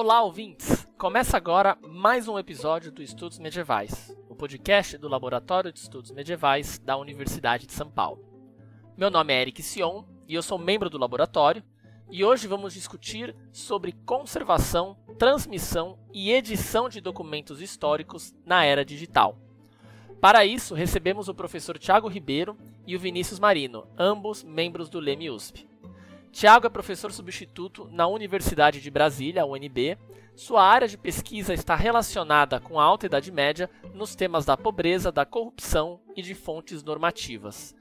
Olá, ouvintes! Começa agora mais um episódio do Estudos Medievais, o podcast do Laboratório de Estudos Medievais da Universidade de São Paulo. Meu nome é Eric Sion e eu sou membro do laboratório, e hoje vamos discutir sobre conservação, transmissão e edição de documentos históricos na era digital. Para isso, recebemos o professor Tiago Ribeiro e o Vinícius Marino, ambos membros do LEME USP. Tiago é professor substituto na Universidade de Brasília, UNB. Sua área de pesquisa está relacionada com a Alta Idade Média nos temas da pobreza, da corrupção e de fontes normativas.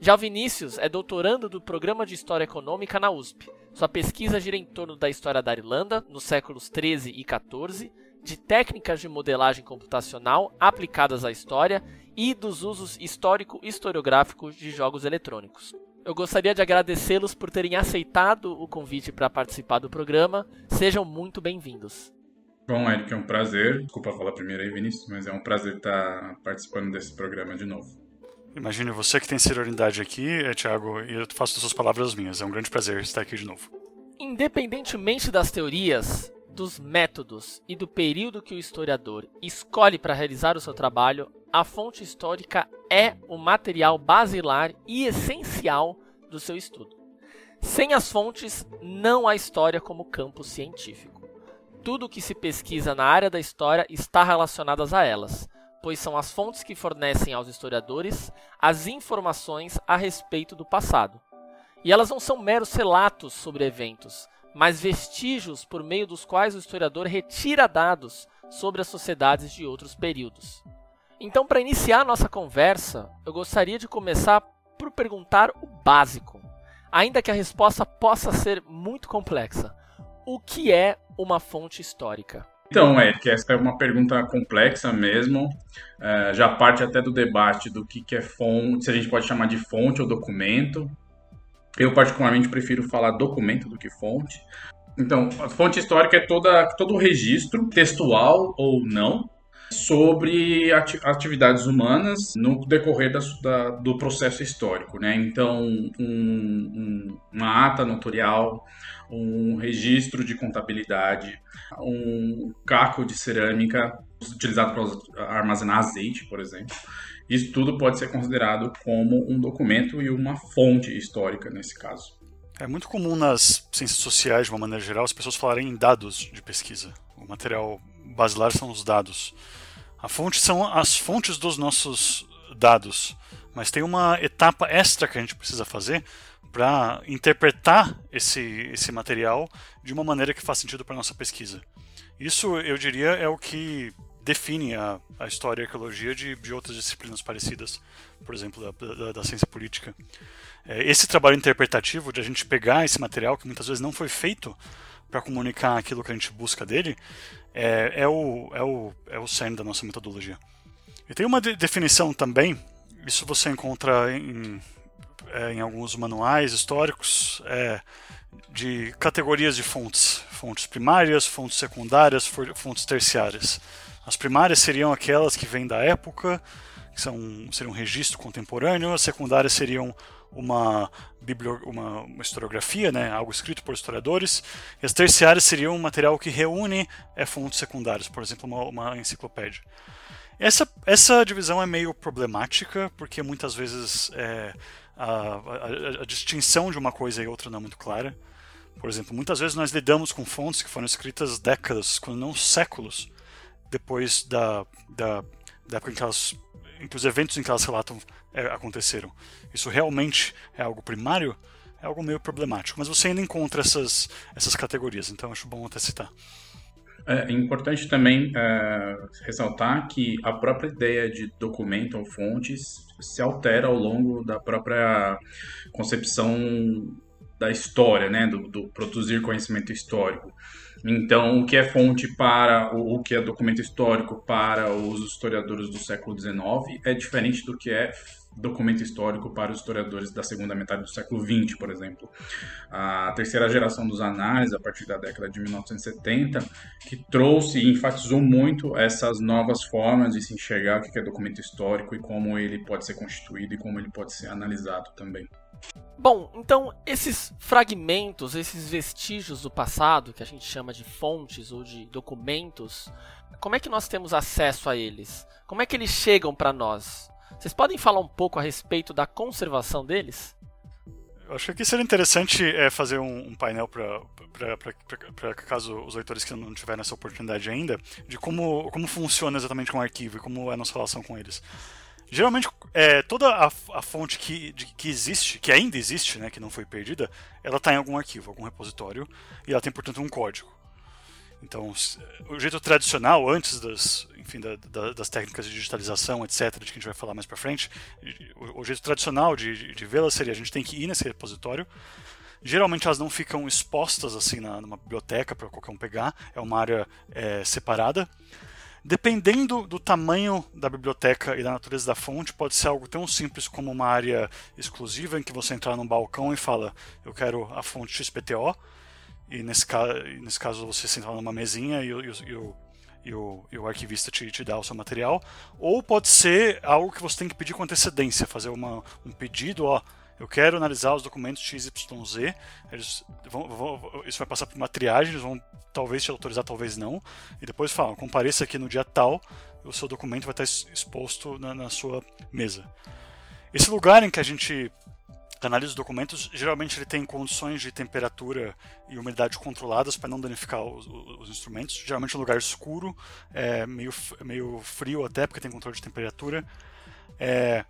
Já Vinícius é doutorando do Programa de História Econômica na USP. Sua pesquisa gira em torno da história da Irlanda, nos séculos 13 e 14, de técnicas de modelagem computacional aplicadas à história e dos usos histórico-historiográficos de jogos eletrônicos. Eu gostaria de agradecê-los por terem aceitado o convite para participar do programa. Sejam muito bem-vindos. Bom, Eric, é um prazer. Desculpa falar primeiro aí, Vinícius, mas é um prazer estar participando desse programa de novo. Imagine você que tem senioridade aqui, é, Thiago, e eu faço das suas palavras as minhas. É um grande prazer estar aqui de novo. Independentemente das teorias, dos métodos e do período que o historiador escolhe para realizar o seu trabalho, a fonte histórica é o material basilar e essencial do seu estudo. Sem as fontes, não há história como campo científico. Tudo o que se pesquisa na área da história está relacionado a elas, pois são as fontes que fornecem aos historiadores as informações a respeito do passado. E elas não são meros relatos sobre eventos, mas vestígios por meio dos quais o historiador retira dados sobre as sociedades de outros períodos. Então, para iniciar nossa conversa, eu gostaria de começar por perguntar o básico, ainda que a resposta possa ser muito complexa. O que é uma fonte histórica? Então, Eric, essa é uma pergunta complexa mesmo. É, já parte até do debate do que, que é fonte, se a gente pode chamar de fonte ou documento. Eu, particularmente, prefiro falar documento do que fonte. Então, a fonte histórica é toda, todo o registro, textual ou não, sobre atividades humanas no decorrer da, da, do processo histórico, né? Então, um, um, uma ata notorial, um registro de contabilidade, um caco de cerâmica utilizado para armazenar azeite, por exemplo. Isso tudo pode ser considerado como um documento e uma fonte histórica nesse caso. É muito comum nas ciências sociais, de uma maneira geral, as pessoas falarem em dados de pesquisa. O material basilar são os dados. A fonte são as fontes dos nossos dados, mas tem uma etapa extra que a gente precisa fazer para interpretar esse, esse material de uma maneira que faz sentido para a nossa pesquisa. Isso, eu diria, é o que define a, a história e a arqueologia de, de outras disciplinas parecidas, por exemplo, da, da, da ciência política. É, esse trabalho interpretativo de a gente pegar esse material que muitas vezes não foi feito para comunicar aquilo que a gente busca dele, é, é, o, é, o, é o cerne da nossa metodologia. E tem uma de definição também, isso você encontra em, é, em alguns manuais históricos, é, de categorias de fontes. Fontes primárias, fontes secundárias, fontes terciárias. As primárias seriam aquelas que vêm da época, que são, seriam um registro contemporâneo, as secundárias seriam uma, uma, uma, historiografia, né, algo escrito por historiadores, e as terciárias seriam um material que reúne é, fontes secundárias, por exemplo, uma, uma enciclopédia. Essa, essa divisão é meio problemática, porque muitas vezes é, a, a, a, distinção de uma coisa e outra não é muito clara. Por exemplo, muitas vezes nós lidamos com fontes que foram escritas décadas, quando não séculos, depois da, da, da época em que elas em que os eventos em que elas relatam é, aconteceram. Isso realmente é algo primário? É algo meio problemático, mas você ainda encontra essas, essas categorias, então acho bom até citar. É importante também é, ressaltar que a própria ideia de documento ou fontes se altera ao longo da própria concepção da história, né, do, do produzir conhecimento histórico. Então, o que é fonte para o, o que é documento histórico para os historiadores do século XIX é diferente do que é documento histórico para os historiadores da segunda metade do século XX, por exemplo. A terceira geração dos análises, a partir da década de 1970, que trouxe e enfatizou muito essas novas formas de se enxergar o que é documento histórico e como ele pode ser constituído e como ele pode ser analisado também. Bom, então esses fragmentos, esses vestígios do passado, que a gente chama de fontes ou de documentos, como é que nós temos acesso a eles? Como é que eles chegam para nós? Vocês podem falar um pouco a respeito da conservação deles? Eu acho que seria interessante é, fazer um, um painel para caso os leitores que não tiveram essa oportunidade ainda, de como, como funciona exatamente um arquivo e como é a nossa relação com eles. Geralmente, é, toda a, a fonte que, de, que existe, que ainda existe, né, que não foi perdida, ela está em algum arquivo, algum repositório, e ela tem, portanto, um código. Então, o jeito tradicional, antes das, enfim, da, da, das técnicas de digitalização, etc., de que a gente vai falar mais para frente, o, o, jeito tradicional de, de vê-las seria a gente tem que ir nesse repositório. Geralmente elas não ficam expostas assim na, numa biblioteca para qualquer um pegar, é uma área é, separada. Dependendo do tamanho da biblioteca e da natureza da fonte, pode ser algo tão simples como uma área exclusiva em que você entrar num balcão e fala: Eu quero a fonte XPTO e nesse, ca nesse caso você senta numa mesinha e, e, e, o, e, o, e o arquivista te, te dá o seu material, ou pode ser algo que você tem que pedir com antecedência, fazer uma, um pedido, ó, eu quero analisar os documentos XYZ, eles vão, vão, isso vai passar por uma triagem, eles vão talvez te autorizar, talvez não, e depois falam, compareça aqui no dia tal, o seu documento vai estar exposto na, na sua mesa. Esse lugar em que a gente analisa os documentos, geralmente ele tem condições de temperatura e umidade controladas para não danificar os, os, instrumentos. Geralmente um lugar escuro, é, meio, meio frio até, porque tem controle de temperatura. É,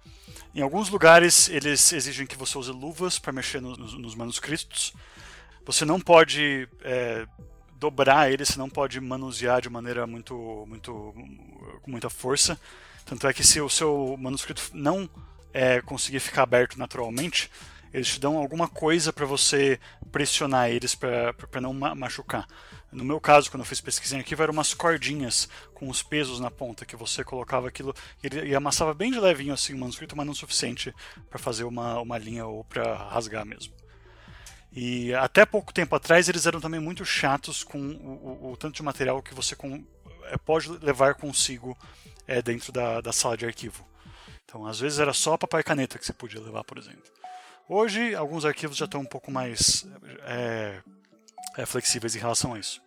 em alguns lugares eles exigem que você use luvas para mexer nos, nos, manuscritos. Você não pode é, dobrar eles, você não pode manusear de maneira muito, muito, com muita força. Tanto é que se o seu manuscrito não é, conseguir ficar aberto naturalmente, eles te dão alguma coisa para você pressionar eles para não ma machucar. No meu caso, quando eu fiz pesquisa em arquivo, eram umas cordinhas com os pesos na ponta que você colocava aquilo e, e amassava bem de levinho assim o manuscrito, mas não o suficiente para fazer uma, uma linha ou para rasgar mesmo. E até pouco tempo atrás eles eram também muito chatos com o, o, o tanto de material que você com, é, pode levar consigo é, dentro da, da sala de arquivo. Então, às vezes era só papel e caneta que você podia levar, por exemplo. Hoje, alguns arquivos já estão um pouco mais é, é, flexíveis em relação a isso.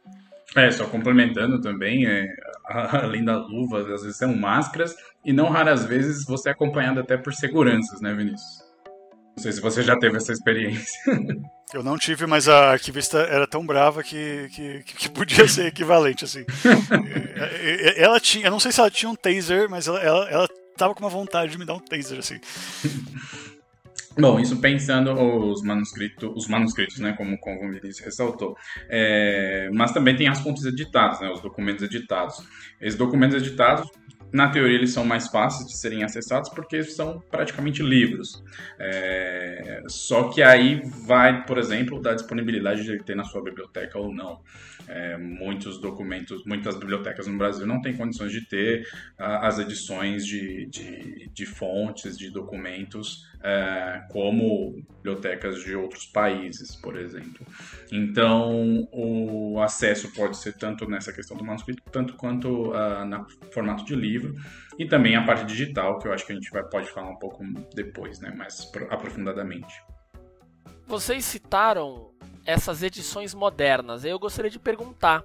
É, só complementando também, é, além das luvas, às vezes são máscaras, e não raras vezes você é acompanhado até por seguranças, né, Vinícius? Não sei se você já teve essa experiência. Eu não tive, mas a arquivista era tão brava que, que, que podia ser equivalente, assim. Ela tinha, eu não sei se ela tinha um taser, mas ela, ela, ela tava com uma vontade de me dar um taser, assim. Bom, isso pensando os manuscritos, os manuscritos, né, como, como o Vinícius ressaltou. É, mas também tem as fontes editadas, né, os documentos editados. Esses documentos editados, na teoria, eles são mais fáceis de serem acessados porque são praticamente livros. É, só que aí vai, por exemplo, da disponibilidade de ter na sua biblioteca ou não. É, muitos documentos, muitas bibliotecas no Brasil não têm condições de ter a, as edições de, de, de, fontes, de documentos, é, como bibliotecas de outros países, por exemplo. Então, o acesso pode ser tanto nessa questão do manuscrito, tanto quanto uh, no formato de livro, e também a parte digital, que eu acho que a gente vai, pode falar um pouco depois, né, mais aprofundadamente. Vocês citaram essas edições modernas. Eu gostaria de perguntar: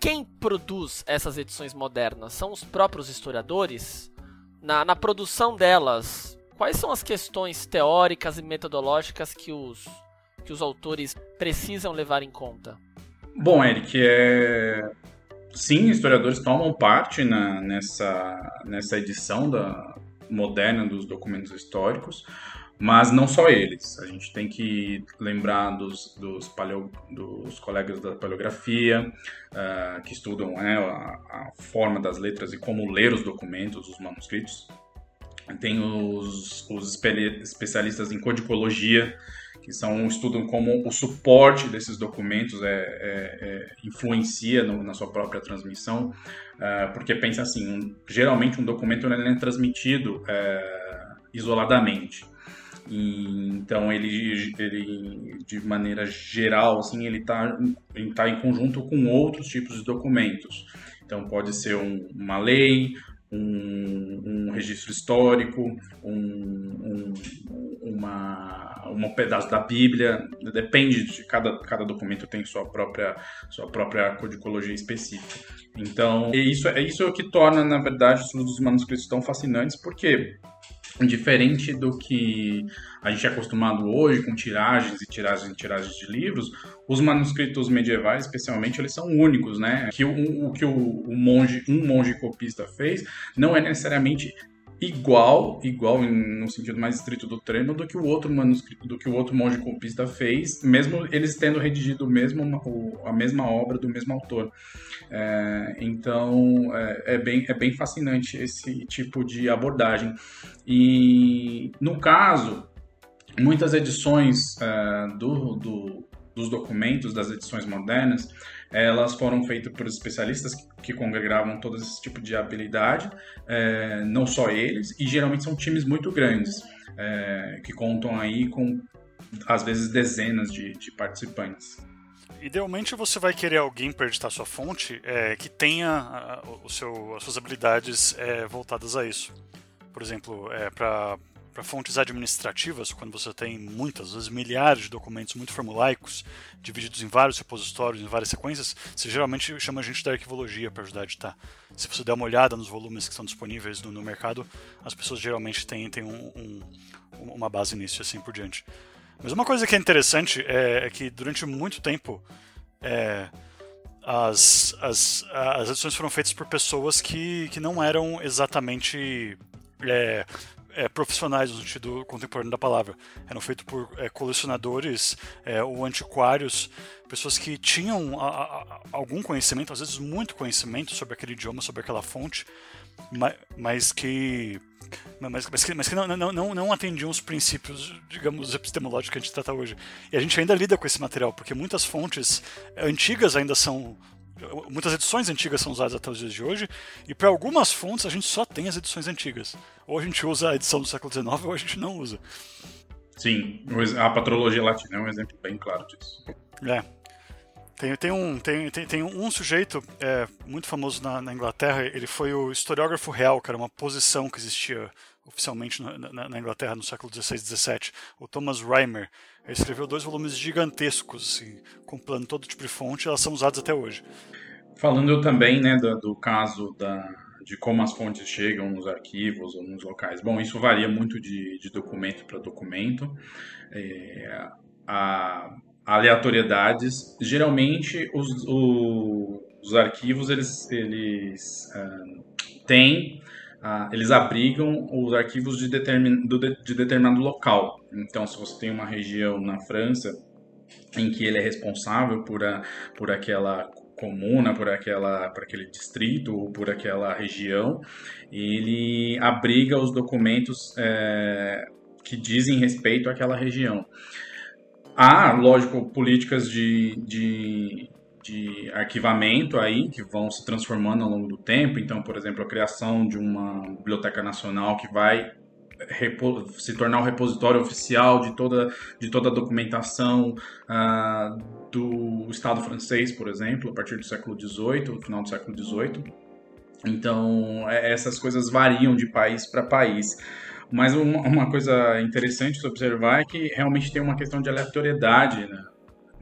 quem produz essas edições modernas? São os próprios historiadores? Na, na produção delas, quais são as questões teóricas e metodológicas que os, que os autores precisam levar em conta? Bom, Eric, é... sim, historiadores tomam parte na, nessa, nessa edição da moderna dos documentos históricos. Mas não só eles. A gente tem que lembrar dos, dos, paleo, dos colegas da paleografia, uh, que estudam né, a, a, forma das letras e como ler os documentos, os manuscritos. Tem os, os especialistas em codicologia, que são estudam como o suporte desses documentos é, é, é influencia no, na sua própria transmissão, uh, porque pensa assim, um, geralmente um documento é transmitido uh, isoladamente. E, então ele, ele, de maneira geral, assim, ele está tá em conjunto com outros tipos de documentos. Então pode ser um, uma lei, um, um registro histórico, um, um, uma, uma pedaço da Bíblia, depende de cada, cada documento tem sua própria, sua própria codicologia específica. Então, é isso, é isso que torna, na verdade, os manuscritos tão fascinantes, porque diferente do que a gente é acostumado hoje com tiragens e tiragens e tiragens de livros, os manuscritos medievais, especialmente, eles são únicos, né? Que o, o que o, o, monge, um monge copista fez, não é necessariamente igual, igual no sentido mais estrito do termo, do que o outro manuscrito, do que o outro monge copista fez, mesmo eles tendo redigido mesmo, a mesma obra do mesmo autor. É, então é, é, bem, é bem fascinante esse tipo de abordagem. E no caso, muitas edições é, do, do, dos documentos das edições modernas elas foram feitas por especialistas que, que congregavam todo esse tipo de habilidade, é, não só eles, e geralmente são times muito grandes, é, que contam aí com, às vezes, dezenas de, de participantes. Idealmente você vai querer alguém para editar sua fonte é, que tenha a, o seu, as suas habilidades é, voltadas a isso. Por exemplo, é, para para fontes administrativas, quando você tem muitas, às vezes milhares de documentos muito formulaicos, divididos em vários repositórios, em várias sequências, você geralmente chama a gente da arquivologia para ajudar a editar. Se você der uma olhada nos volumes que estão disponíveis no, no mercado, as pessoas geralmente têm, têm um, um, uma base nisso e assim por diante. Mas uma coisa que é interessante é, é que durante muito tempo é, as, as, as edições foram feitas por pessoas que, que não eram exatamente é, é, profissionais no sentido contemporâneo da palavra. Eram feitos por é, colecionadores é, ou antiquários, pessoas que tinham a, a, algum conhecimento, às vezes muito conhecimento sobre aquele idioma, sobre aquela fonte, mas, mas que mas, mas, que, mas que não, não, não, não atendiam os princípios, digamos, epistemológicos que a gente trata hoje. E a gente ainda lida com esse material, porque muitas fontes antigas ainda são muitas edições antigas são usadas até os dias de hoje, e para algumas fontes a gente só tem as edições antigas. Ou a gente usa a edição do século XIX ou a gente não usa. Sim, a patrologia latina é um exemplo bem claro disso. É. Tem, tem, um, tem, tem, tem um sujeito é, muito famoso na, na, Inglaterra, ele foi o historiógrafo real, que era uma posição que existia oficialmente na, na, na Inglaterra no século XVI e XVII, o Thomas Reimer. Ele escreveu dois volumes gigantescos, assim, compilando todo tipo de fonte, elas são usadas até hoje. Falando também né, do, do caso da, de como as fontes chegam nos arquivos ou nos locais. Bom, isso varia muito de, de documento para documento. É, a, aleatoriedades, geralmente os, os, os arquivos eles, eles uh, têm ah, eles abrigam os arquivos de, determin, do, de determinado local. Então, se você tem uma região na França em que ele é responsável por, a, por aquela comuna, por, aquela, por aquele distrito ou por aquela região, ele abriga os documentos é, que dizem respeito àquela região. Há, lógico, políticas de, de de arquivamento aí que vão se transformando ao longo do tempo. Então, por exemplo, a criação de uma biblioteca nacional que vai se tornar o um repositório oficial de toda, de toda a documentação uh, do Estado francês, por exemplo, a partir do século XVIII, final do século XVIII. Então, é, essas coisas variam de país para país. Mas uma, uma, coisa interessante de observar é que realmente tem uma questão de aleatoriedade né?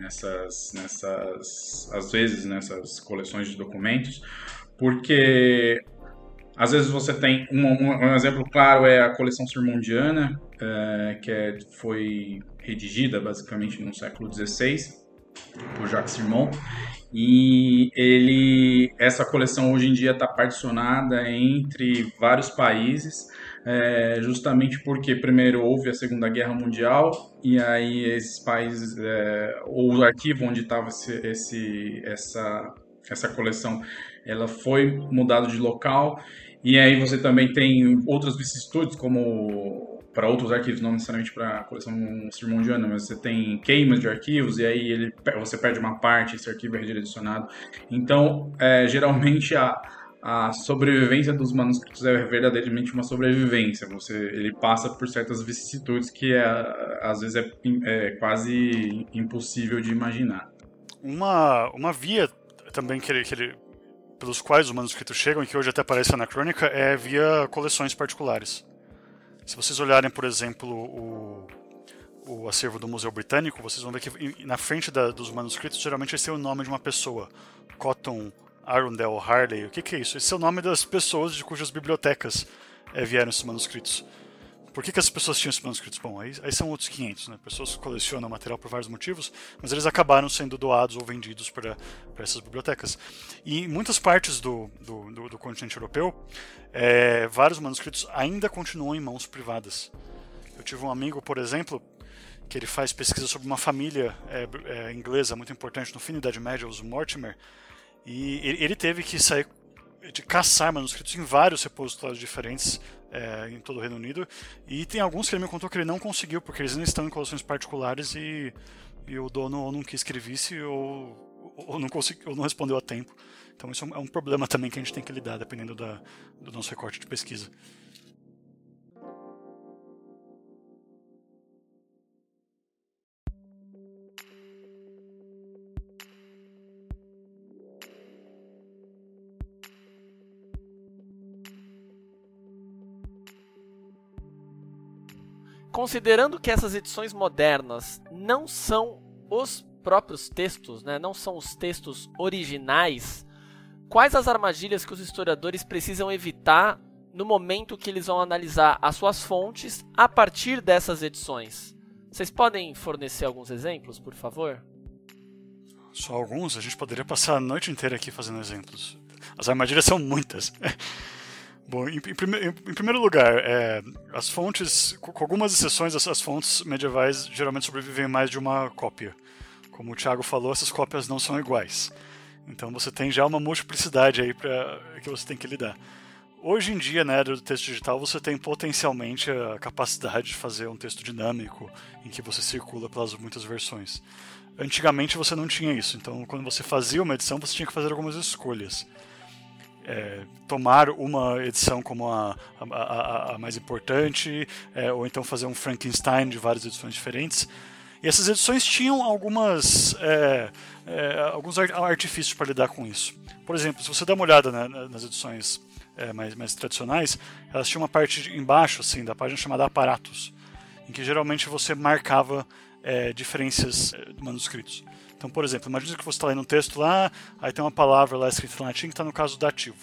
Nessas, nessas, às vezes nessas coleções de documentos, porque às vezes você tem um, um, exemplo claro é a coleção Sermondiana, é, que é, foi redigida basicamente no século XVI por Jacques Sermon e ele essa coleção hoje em dia está particionada entre vários países é, justamente porque primeiro houve a Segunda Guerra Mundial e aí esses países, é, ou o arquivo onde estava esse, esse, essa, essa coleção, ela foi mudada de local e aí você também tem outras vicissitudes, como para outros arquivos, não necessariamente para a coleção Sermondiana, mas você tem queimas de arquivos e aí ele, você perde uma parte, esse arquivo é redirecionado. Então, é, geralmente a a sobrevivência dos manuscritos é verdadeiramente uma sobrevivência. Você, ele passa por certas vicissitudes que é, às vezes é, é, quase impossível de imaginar. Uma, uma via também que ele, que ele pelos quais os manuscritos chegam, e que hoje até aparece na crônica, é via coleções particulares. Se vocês olharem, por exemplo, o, o acervo do Museu Britânico, vocês vão ver que na frente da, dos manuscritos geralmente esse é o nome de uma pessoa. Cotton Arundel Harley. O que, que é isso? Esse é o nome das pessoas de cujas bibliotecas é, vieram esses manuscritos. Por que, que as pessoas tinham esses manuscritos? Bom, aí, aí são outros 500, né? Pessoas colecionam material por vários motivos, mas eles acabaram sendo doados ou vendidos para essas bibliotecas. E em muitas partes do, do, do, do continente europeu, é, vários manuscritos ainda continuam em mãos privadas. Eu tive um amigo, por exemplo, que ele faz pesquisa sobre uma família é, é, inglesa muito importante no fim da Idade Média, os Mortimer, e ele teve que sair de caçar manuscritos em vários repositórios diferentes é, em todo o Reino Unido. E tem alguns que ele me contou que ele não conseguiu, porque eles ainda estão em coleções particulares e, e o dono ou não quis que ele visse ou, ou, não consegui, ou não respondeu a tempo. Então isso é um problema também que a gente tem que lidar, dependendo da, do nosso recorte de pesquisa. Considerando que essas edições modernas não são os próprios textos, né, não são os textos originais, quais as armadilhas que os historiadores precisam evitar no momento que eles vão analisar as suas fontes a partir dessas edições? Vocês podem fornecer alguns exemplos, por favor? Só alguns? A gente poderia passar a noite inteira aqui fazendo exemplos. As armadilhas são muitas. Bom, em, em, em primeiro lugar, é, as fontes, com algumas exceções, as, as, fontes medievais geralmente sobrevivem mais de uma cópia. Como o Thiago falou, essas cópias não são iguais. Então você tem já uma multiplicidade aí pra, que você tem que lidar. Hoje em dia, na era do texto digital, você tem potencialmente a capacidade de fazer um texto dinâmico em que você circula pelas muitas versões. Antigamente você não tinha isso, então quando você fazia uma edição você tinha que fazer algumas escolhas é, tomar uma edição como a, a, a, a mais importante, é, ou então fazer um Frankenstein de várias edições diferentes. E essas edições tinham algumas, é, é alguns artifícios para lidar com isso. Por exemplo, se você dá uma olhada né, nas edições é, mais, mais tradicionais, elas tinham uma parte embaixo assim, da página chamada aparatos, em que geralmente você marcava é, diferenças de manuscritos. Então, por exemplo, imagine que você está lendo um texto lá, aí tem uma palavra lá escrita em latim que está no caso dativo.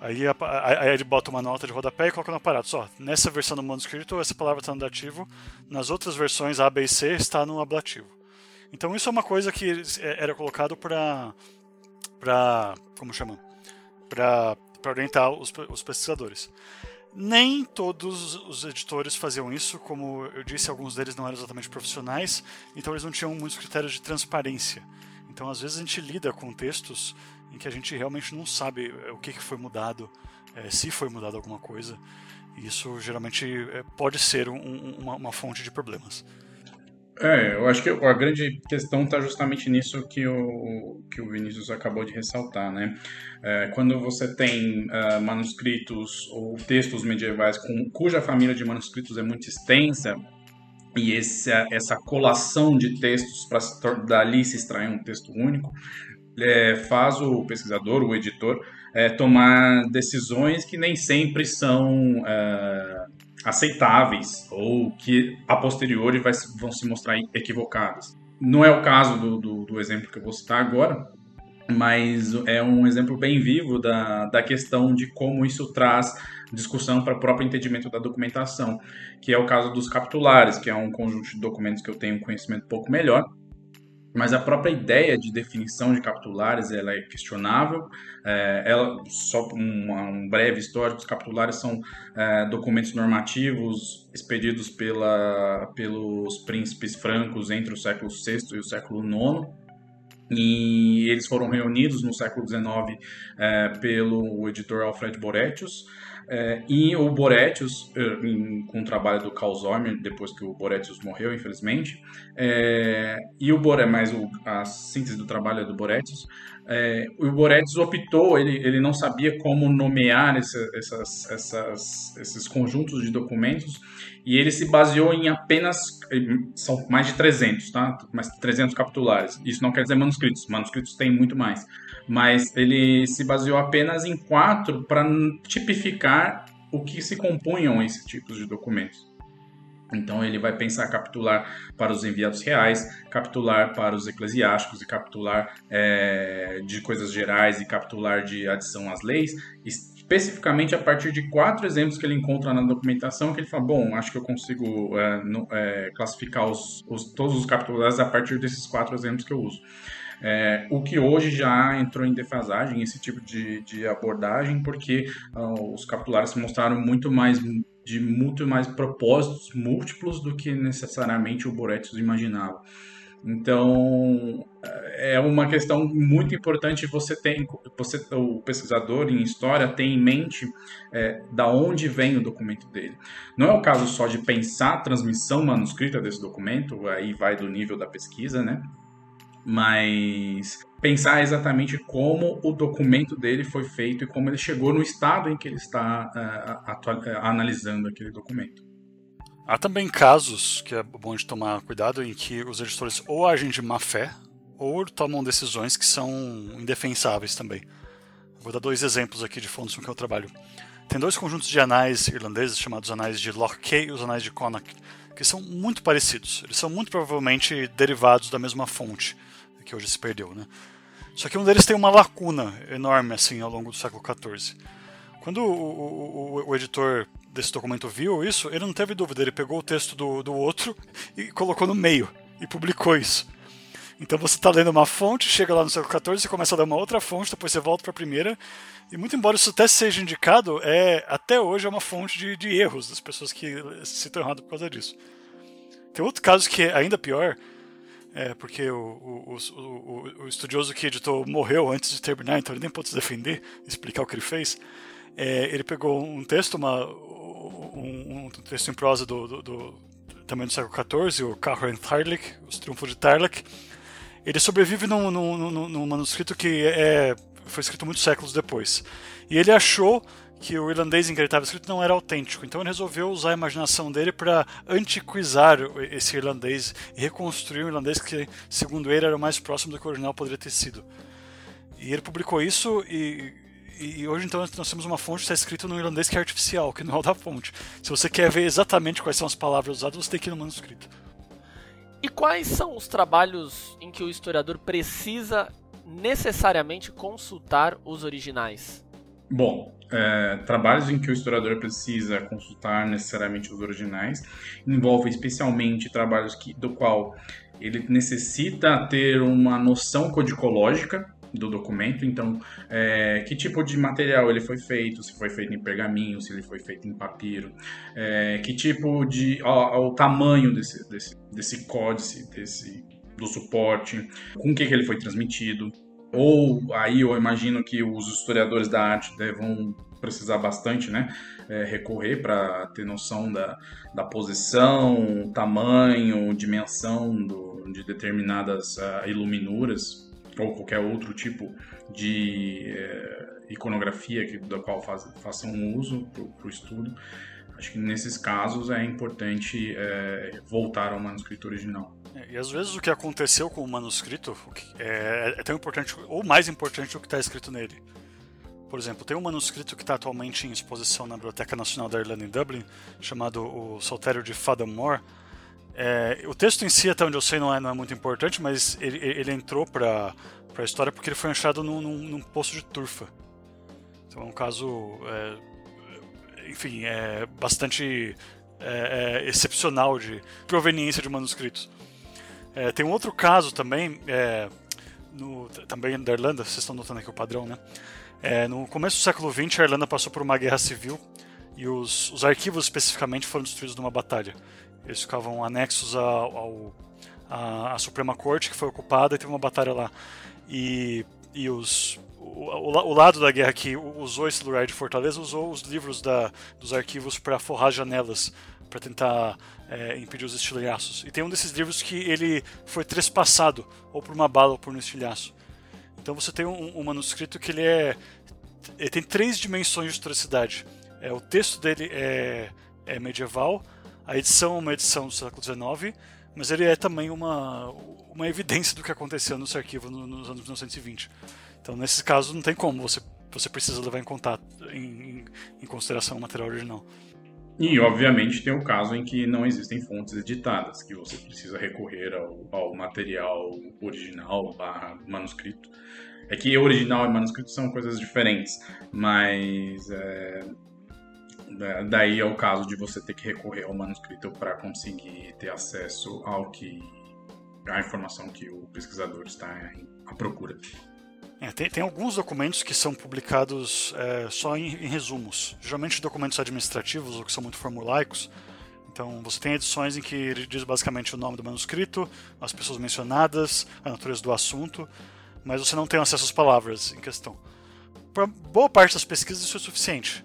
Aí, aí ele bota uma nota de rodapé e coloca no aparato. Só, nessa versão do manuscrito, essa palavra está no dativo, nas outras versões A, B e C está no ablativo. Então isso é uma coisa que é, era colocado para para como chama? Para orientar os, os pesquisadores. Nem todos os editores faziam isso, como eu disse, alguns deles não eram exatamente profissionais, então eles não tinham muitos critérios de transparência. Então, às vezes, a gente lida com textos em que a gente realmente não sabe eh, o que foi mudado, é, se foi mudado alguma coisa. E isso geralmente é, pode ser um, uma, uma fonte de problemas. É, eu acho que a grande questão está justamente nisso que o, que o Vinícius acabou de ressaltar, né? É, quando você tem uh, manuscritos ou textos medievais com, cuja família de manuscritos é muito extensa, e esse, essa colação de textos para dali se extrair um texto único, é, faz o pesquisador, o editor, é, tomar decisões que nem sempre são é, aceitáveis ou que a posteriori vai, vão se mostrar equivocadas. Não é o caso do, do, do, exemplo que eu vou citar agora, mas é um exemplo bem vivo da, da questão de como isso traz discussão para o próprio entendimento da documentação, que é o caso dos capitulares, que é um conjunto de documentos que eu tenho um conhecimento um pouco melhor, mas a própria ideia de definição de capitulares ela é questionável. É, ela, só um, um, breve histórico, os capitulares são é, documentos normativos expedidos pela, pelos príncipes francos entre o século VI e o século IX. E eles foram reunidos no século XIX é, pelo editor Alfred Boretius É, e o Boretius, eh, com o trabalho do Carl Zommer, depois que o Boretius morreu, infelizmente, é, e o Bore, mais o, a síntese do trabalho é do Boretius, é, o Boretius optou, ele, ele não sabia como nomear esse, essas, essas, esses conjuntos de documentos, e ele se baseou em apenas, são mais de 300, tá? Mais 300 capitulares. Isso não quer dizer manuscritos, manuscritos tem muito mais. Mas ele se baseou apenas em quatro para tipificar o que se compunham esses tipos de documentos. Então ele vai pensar capitular para os enviados reais, capitular para os eclesiásticos e capitular é, de coisas gerais e capitular de adição às leis, especificamente a partir de quatro exemplos que ele encontra na documentação, que ele fala, bom, acho que eu consigo é, no, é, classificar os, os, todos os capitulares a partir desses quatro exemplos que eu uso. É, o que hoje já entrou em defasagem, esse tipo de, de abordagem, porque uh, os capitulares se mostraram muito mais de muito mais propósitos múltiplos do que necessariamente o Boretius imaginava. Então, é uma questão muito importante você tem, você, o pesquisador em história tem em mente é, da onde vem o documento dele. Não é o caso só de pensar a transmissão manuscrita desse documento, aí vai do nível da pesquisa, né? Mas pensar exatamente como o documento dele foi feito e como ele chegou no estado em que ele está uh, analisando aquele documento. Há também casos que é bom de tomar cuidado em que os editores ou agem de má fé ou tomam decisões que são indefensáveis também. Vou dar dois exemplos aqui de fontes com que eu trabalho. Tem dois conjuntos de anais irlandeses chamados anais de Loch Key e os anais de Connacht, que são muito parecidos. Eles são muito provavelmente derivados da mesma fonte, que hoje se perdeu, né? Só que um deles tem uma lacuna enorme assim ao longo do século XIV. Quando o, o, o, editor desse documento viu isso, ele não teve dúvida, ele pegou o texto do, do outro e colocou no meio e publicou isso. Então você está lendo uma fonte, chega lá no século XIV, você começa a ler uma outra fonte, depois você volta para a primeira. E muito embora isso até seja indicado, é até hoje é uma fonte de, de erros das pessoas que citam errado por causa disso. Tem outro caso que é ainda pior, é porque o, o, o, o, estudioso que editou morreu antes de terminar, então ele nem pôde se defender, explicar o que ele fez. É, ele pegou um texto, uma, um, um texto em prosa do, do, do, também do século XIV, o Carl Tarlik, Os Triunfos de Tarlik. Ele sobrevive num, num, num, num manuscrito que é, foi escrito muitos séculos depois. E ele achou que o irlandês em que ele estava escrito não era autêntico. Então ele resolveu usar a imaginação dele para antiquizar esse irlandês e reconstruir um irlandês que, segundo ele, era o mais próximo do que o original poderia ter sido. E ele publicou isso e e hoje então nós temos uma fonte que está escrita no irlandês que é artificial, que não é o da fonte. Se você quer ver exatamente quais são as palavras usadas, você tem que ir no manuscrito. E quais são os trabalhos em que o historiador precisa necessariamente consultar os originais? Bom, é, trabalhos em que o historiador precisa consultar necessariamente os originais envolvem especialmente trabalhos que, do qual ele necessita ter uma noção codicológica do documento. Então, é, que tipo de material ele foi feito, se foi feito em pergaminho, se ele foi feito em papiro, é, que tipo de. Ó, o tamanho desse, desse, desse códice, desse, do suporte, com que, que ele foi transmitido. Ou aí eu imagino que os historiadores da arte devam precisar bastante, né? É, recorrer para ter noção da, da posição, tamanho, dimensão do, de determinadas uh, iluminuras ou qualquer outro tipo de é, iconografia que, da qual faz, façam uso para o estudo. Acho que nesses casos é importante é, voltar ao manuscrito original. É, e às vezes o que aconteceu com o manuscrito é, é tão importante, ou mais importante do que está escrito nele. Por exemplo, tem um manuscrito que está atualmente em exposição na Biblioteca Nacional da Irlanda em Dublin, chamado O Saltério de Fathom Moore, é, o texto em si, até onde eu sei, não é, não é muito importante, mas ele, ele entrou para a história porque ele foi achado num, num, num poço de turfa. Então é um caso, é, enfim, é bastante é, é excepcional de proveniência de manuscritos. É, tem um outro caso também, é, no, também da Irlanda, vocês estão notando aqui o padrão, né? no começo do século XX, a Irlanda passou por uma guerra civil e os, os arquivos especificamente foram destruídos numa batalha. Eles ficavam anexos ao, à, Suprema Corte, que foi ocupada e teve uma batalha lá. E e os o, o, lado da guerra que usou esse lugar de fortaleza usou os livros da, dos arquivos para forrar janelas, para tentar é, impedir os estilhaços. E tem um desses livros que ele foi trespassado, ou por uma bala ou por um estilhaço. Então você tem um, um manuscrito que ele é. Ele tem três dimensões de historicidade. É, o texto dele é, é medieval, a edição é uma edição do século XIX, mas ele é também uma, uma evidência do que aconteceu no arquivo nos anos 1920. Então, nesses casos, não tem como, você, você precisa levar em contato, em, em consideração o material original. E, obviamente, tem o caso em que não existem fontes editadas, que você precisa recorrer ao, ao material original barra manuscrito. É que original e manuscrito são coisas diferentes, mas é, daí é o caso de você ter que recorrer ao manuscrito para conseguir ter acesso ao que a informação que o pesquisador está à procura. É, tem, tem, alguns documentos que são publicados é, só em, em, resumos, geralmente documentos administrativos ou que são muito formulaicos. Então você tem edições em que ele diz basicamente o nome do manuscrito, as pessoas mencionadas, a natureza do assunto, mas você não tem acesso às palavras em questão. Para boa parte das pesquisas isso é suficiente,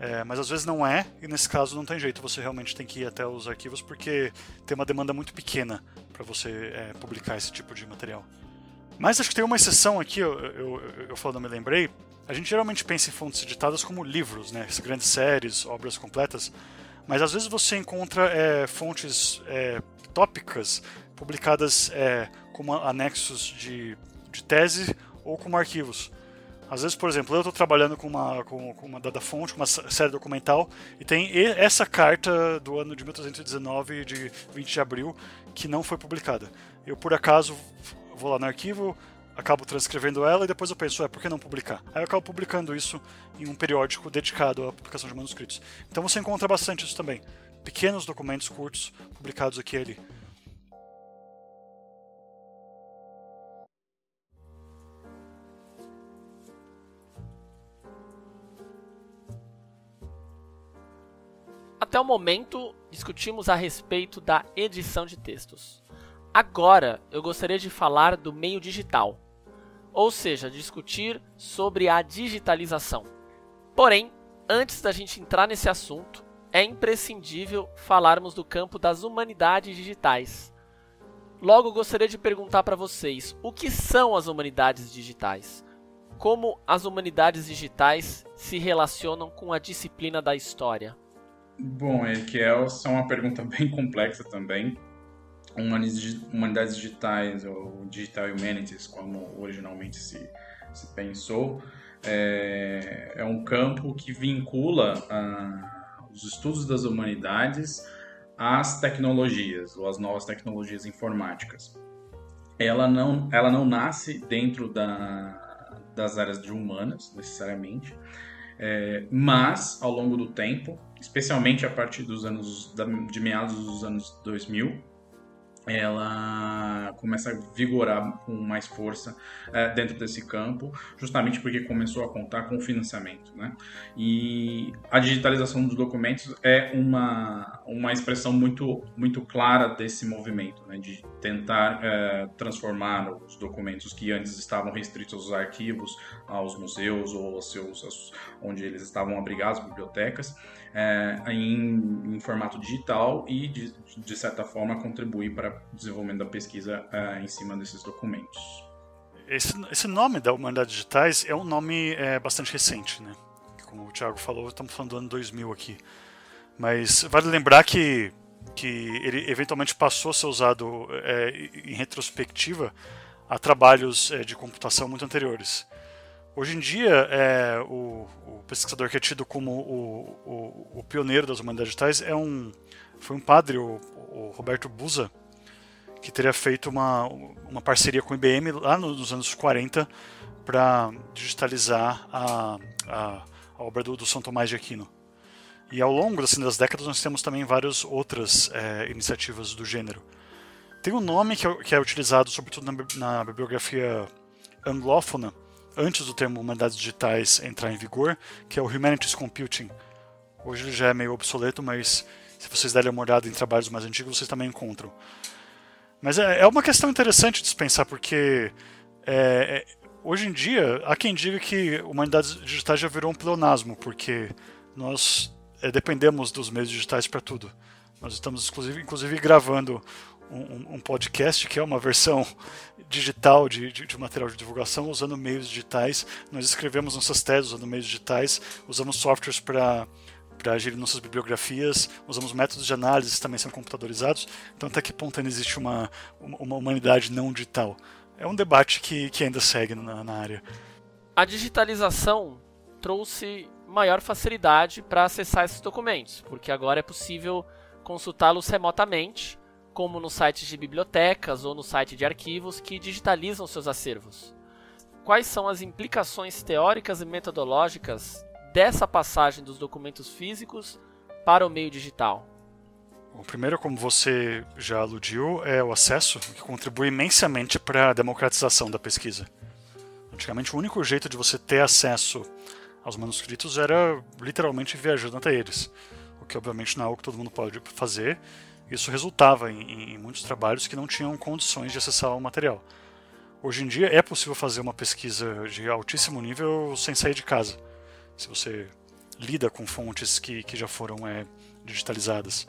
é, mas às vezes não é, e nesse caso não tem jeito, você realmente tem que ir até os arquivos porque tem uma demanda muito pequena para você é, publicar esse tipo de material. Mas acho que tem uma exceção aqui, eu, eu, eu falando, me lembrei. A gente geralmente pensa em fontes editadas como livros, né? Grandes séries, obras completas. Mas às vezes você encontra é, fontes é, tópicas publicadas é, como anexos de, de tese ou como arquivos. Às vezes, por exemplo, eu estou trabalhando com uma, com, com, uma dada fonte, com uma série documental, e tem essa carta do ano de 1319, de 20 de abril, que não foi publicada. Eu, por acaso, vou lá no arquivo, acabo transcrevendo ela e depois eu penso, é, por que não publicar? Aí eu acabo publicando isso em um periódico dedicado à publicação de manuscritos. Então você encontra bastante isso também. Pequenos documentos curtos publicados aqui e ali. Até o momento, discutimos a respeito da edição de textos. Agora eu gostaria de falar do meio digital, ou seja, discutir sobre a digitalização. Porém, antes da gente entrar nesse assunto, é imprescindível falarmos do campo das humanidades digitais. Logo, gostaria de perguntar para vocês: o que são as humanidades digitais? Como as humanidades digitais se relacionam com a disciplina da história? Bom, que é, é uma pergunta bem complexa também humanidades digitais ou digital humanities, como originalmente se, se pensou, é, é um campo que vincula ah, os estudos das humanidades às tecnologias ou às novas tecnologias informáticas. Ela não, ela não nasce dentro da, das áreas de humanas, necessariamente, é, mas ao longo do tempo, especialmente a partir dos anos de meados dos anos 2000, ela começa a vigorar com mais força é, dentro desse campo, justamente porque começou a contar com financiamento. Né? E a digitalização dos documentos é uma, uma expressão muito, muito clara desse movimento, né? de tentar é, transformar os documentos que antes estavam restritos aos arquivos, aos museus ou aos seus, aos, onde eles estavam abrigados, bibliotecas, é, em, em, formato digital e, de, de, certa forma, contribuir para o desenvolvimento da pesquisa é, em cima desses documentos. Esse, esse nome da Humanidades Digitais é um nome é, bastante recente, né? Como o Thiago falou, estamos falando do ano 2000 aqui. Mas vale lembrar que, que ele eventualmente passou a ser usado é, em retrospectiva a trabalhos é, de computação muito anteriores. Hoje em dia, é, o, pesquisador que é tido como o, o, o, pioneiro das humanidades digitais é um, foi um padre, o, Roberto Busa, que teria feito uma, uma parceria com o IBM lá nos anos 40 para digitalizar a, a, a, obra do, do São Tomás de Aquino. E ao longo assim, das décadas nós temos também várias outras é, iniciativas do gênero. Tem um nome que é, que é utilizado sobretudo na, na bibliografia anglófona, antes do termo humanidades digitais entrar em vigor, que é o Humanities Computing. Hoje ele já é meio obsoleto, mas se vocês derem uma olhada em trabalhos mais antigos, vocês também encontram. Mas é, é uma questão interessante de se pensar, porque é, é, Hoje em dia, há quem diga que humanidades digitais já virou um pleonasmo, porque nós é, dependemos dos meios digitais para tudo. Nós estamos, inclusive, inclusive gravando um, um, podcast que é uma versão digital de, de, de, material de divulgação usando meios digitais. Nós escrevemos nossas teses usando meios digitais, usamos softwares para para gerir nossas bibliografias, usamos métodos de análise também são computadorizados. Então, até que ponto ainda existe uma, uma humanidade não digital? É um debate que, que ainda segue na, na área. A digitalização trouxe maior facilidade para acessar esses documentos, porque agora é possível consultá-los remotamente, como nos sites de bibliotecas ou no site de arquivos que digitalizam seus acervos. Quais são as implicações teóricas e metodológicas dessa passagem dos documentos físicos para o meio digital? O primeiro, como você já aludiu, é o acesso, que contribui imensamente para a democratização da pesquisa. Antigamente, o único jeito de você ter acesso aos manuscritos era literalmente viajando até eles, o que obviamente não é algo que todo mundo pode fazer. Isso resultava em, em muitos trabalhos que não tinham condições de acessar o material. Hoje em dia é possível fazer uma pesquisa de altíssimo nível sem sair de casa, se você lida com fontes que, que já foram é, digitalizadas.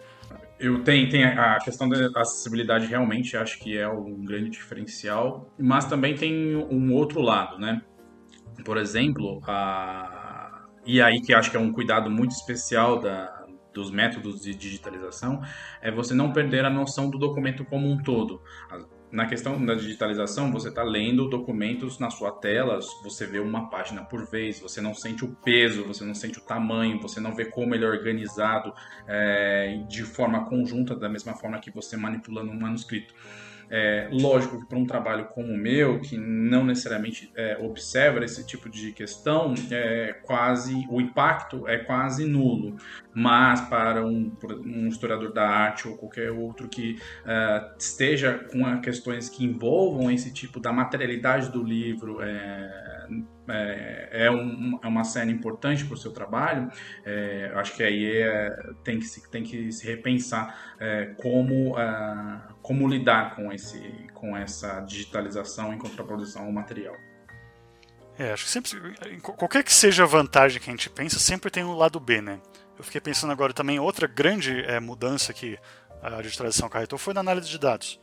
Eu tenho, tenho a questão da acessibilidade realmente acho que é um grande diferencial, mas também tem um outro lado, né? Por exemplo, a e aí que acho que é um cuidado muito especial da, dos métodos de digitalização, é você não perder a noção do documento como um todo. Na questão da digitalização, você está lendo documentos na sua tela, você vê uma página por vez, você não sente o peso, você não sente o tamanho, você não vê como ele é organizado é, de forma conjunta, da mesma forma que você manipulando um manuscrito. É, lógico que para um trabalho como o meu, que não necessariamente é, observa esse tipo de questão, é quase o impacto é quase nulo. Mas para um, um historiador da arte ou qualquer outro que uh, esteja com questões que envolvam esse tipo da materialidade do livro, é, é, é, um, é uma cena importante para o seu trabalho, é, acho que aí é, tem, que se, tem que se repensar é, como, uh, como lidar com, esse, com essa digitalização em contraposição ao material. É, acho que sempre, qualquer que seja a vantagem que a gente pensa, sempre tem um lado B, né? Eu fiquei pensando agora também, outra grande é, mudança que a digitalização acarretou foi na análise de dados.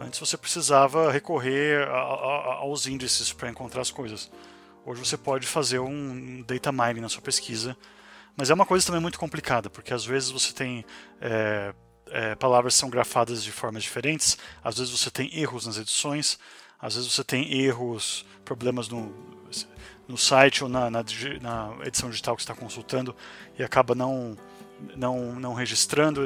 Antes você precisava recorrer a, a, aos índices para encontrar as coisas. Hoje você pode fazer um data mining na sua pesquisa, mas é uma coisa também muito complicada, porque às vezes você tem é, é, palavras que são grafadas de formas diferentes, às vezes você tem erros nas edições, às vezes você tem erros, problemas no, no site ou na, na, na edição digital que está consultando e acaba não, não, não registrando,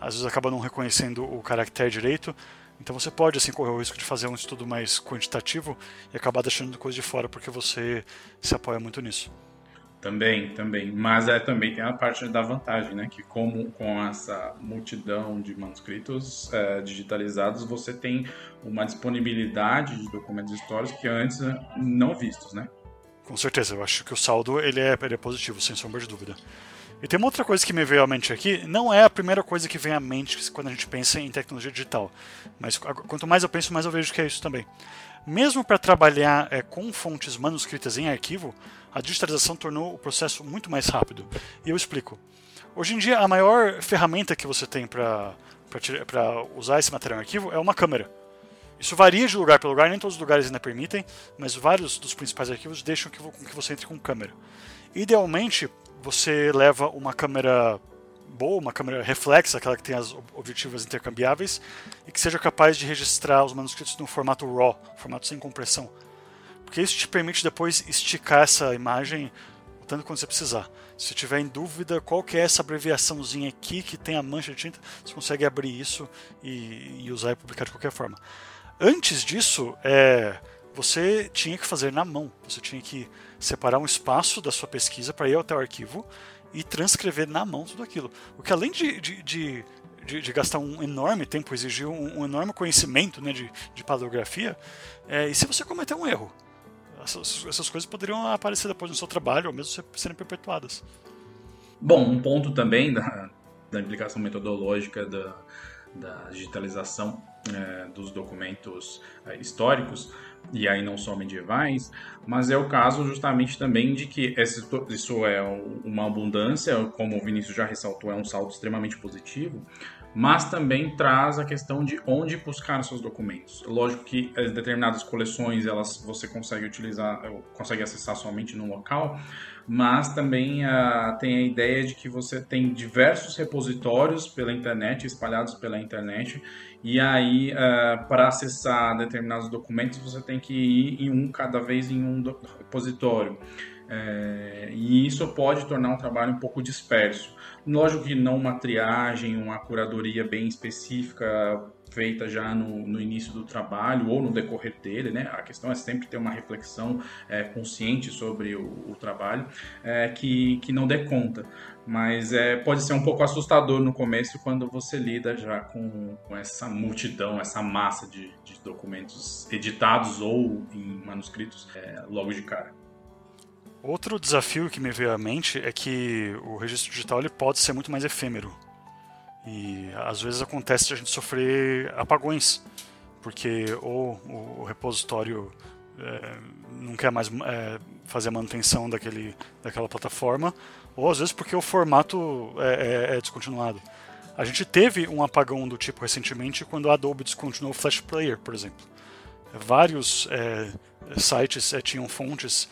às vezes acaba não reconhecendo o caractere direito. Então você pode assim correr o risco de fazer um estudo mais quantitativo e acabar deixando coisa de fora porque você se apoia muito nisso. Também, também. Mas é, também tem a parte da vantagem, né? Que como com essa multidão de manuscritos é, digitalizados, você tem uma disponibilidade de documentos históricos que antes não vistos, né? Com certeza, eu acho que o saldo ele é, ele é positivo, sem sombra de dúvida. E tem uma outra coisa que me veio à mente aqui, não é a primeira coisa que vem à mente quando a gente pensa em tecnologia digital, mas quanto mais eu penso, mais eu vejo que é isso também. Mesmo para trabalhar é, com fontes manuscritas em arquivo, a digitalização tornou o processo muito mais rápido. E eu explico. Hoje em dia, a maior ferramenta que você tem para usar esse material em arquivo é uma câmera. Isso varia de lugar para lugar, nem todos os lugares ainda permitem, mas vários dos principais arquivos deixam que, que você entre com câmera. Idealmente, você leva uma câmera boa, uma câmera reflexa, aquela que tem as objetivas intercambiáveis, e que seja capaz de registrar os manuscritos no formato RAW, formato sem compressão. Porque isso te permite depois esticar essa imagem o tanto quanto você precisar. Se tiver em dúvida qual que é essa abreviaçãozinha aqui que tem a mancha de tinta, você consegue abrir isso e, e usar e publicar de qualquer forma. Antes disso, é, você tinha que fazer na mão. Você tinha que separar um espaço da sua pesquisa para ir até o arquivo e transcrever na mão tudo aquilo. O que além de, de, de, de, de gastar um enorme tempo, exigir um, um enorme conhecimento né, de, de paleografia, é, e se você cometer um erro? Essas, essas coisas poderiam aparecer depois no seu trabalho ou mesmo serem perpetuadas. Bom, um ponto também da, da implicação metodológica da, da digitalização é, dos documentos é, históricos e aí não só medievais, mas é o caso justamente também de que isso é uma abundância, como o Vinícius já ressaltou, é um saldo extremamente positivo, mas também traz a questão de onde buscar seus documentos. Lógico que determinadas coleções elas você consegue utilizar, consegue acessar somente no local, mas também uh, tem a ideia de que você tem diversos repositórios pela internet, espalhados pela internet, e aí uh, para acessar determinados documentos você tem que ir em um cada vez em um repositório. É, e isso pode tornar um trabalho um pouco disperso. Lógico que não uma triagem, uma curadoria bem específica feita já no, no, início do trabalho ou no decorrer dele, né? A questão é sempre ter uma reflexão é, consciente sobre o, o trabalho é, que, que não dê conta. Mas é, pode ser um pouco assustador no começo quando você lida já com, com essa multidão, essa massa de, de documentos editados ou em manuscritos é, logo de cara. Outro desafio que me veio à mente é que o registro digital ele pode ser muito mais efêmero. E às vezes acontece de a gente sofrer apagões, porque ou o repositório é, não quer mais é, fazer a manutenção daquele, daquela plataforma, ou às vezes porque o formato é, é, é descontinuado. A gente teve um apagão do tipo recentemente quando a Adobe descontinuou o Flash Player, por exemplo. Vários é, sites é, tinham fontes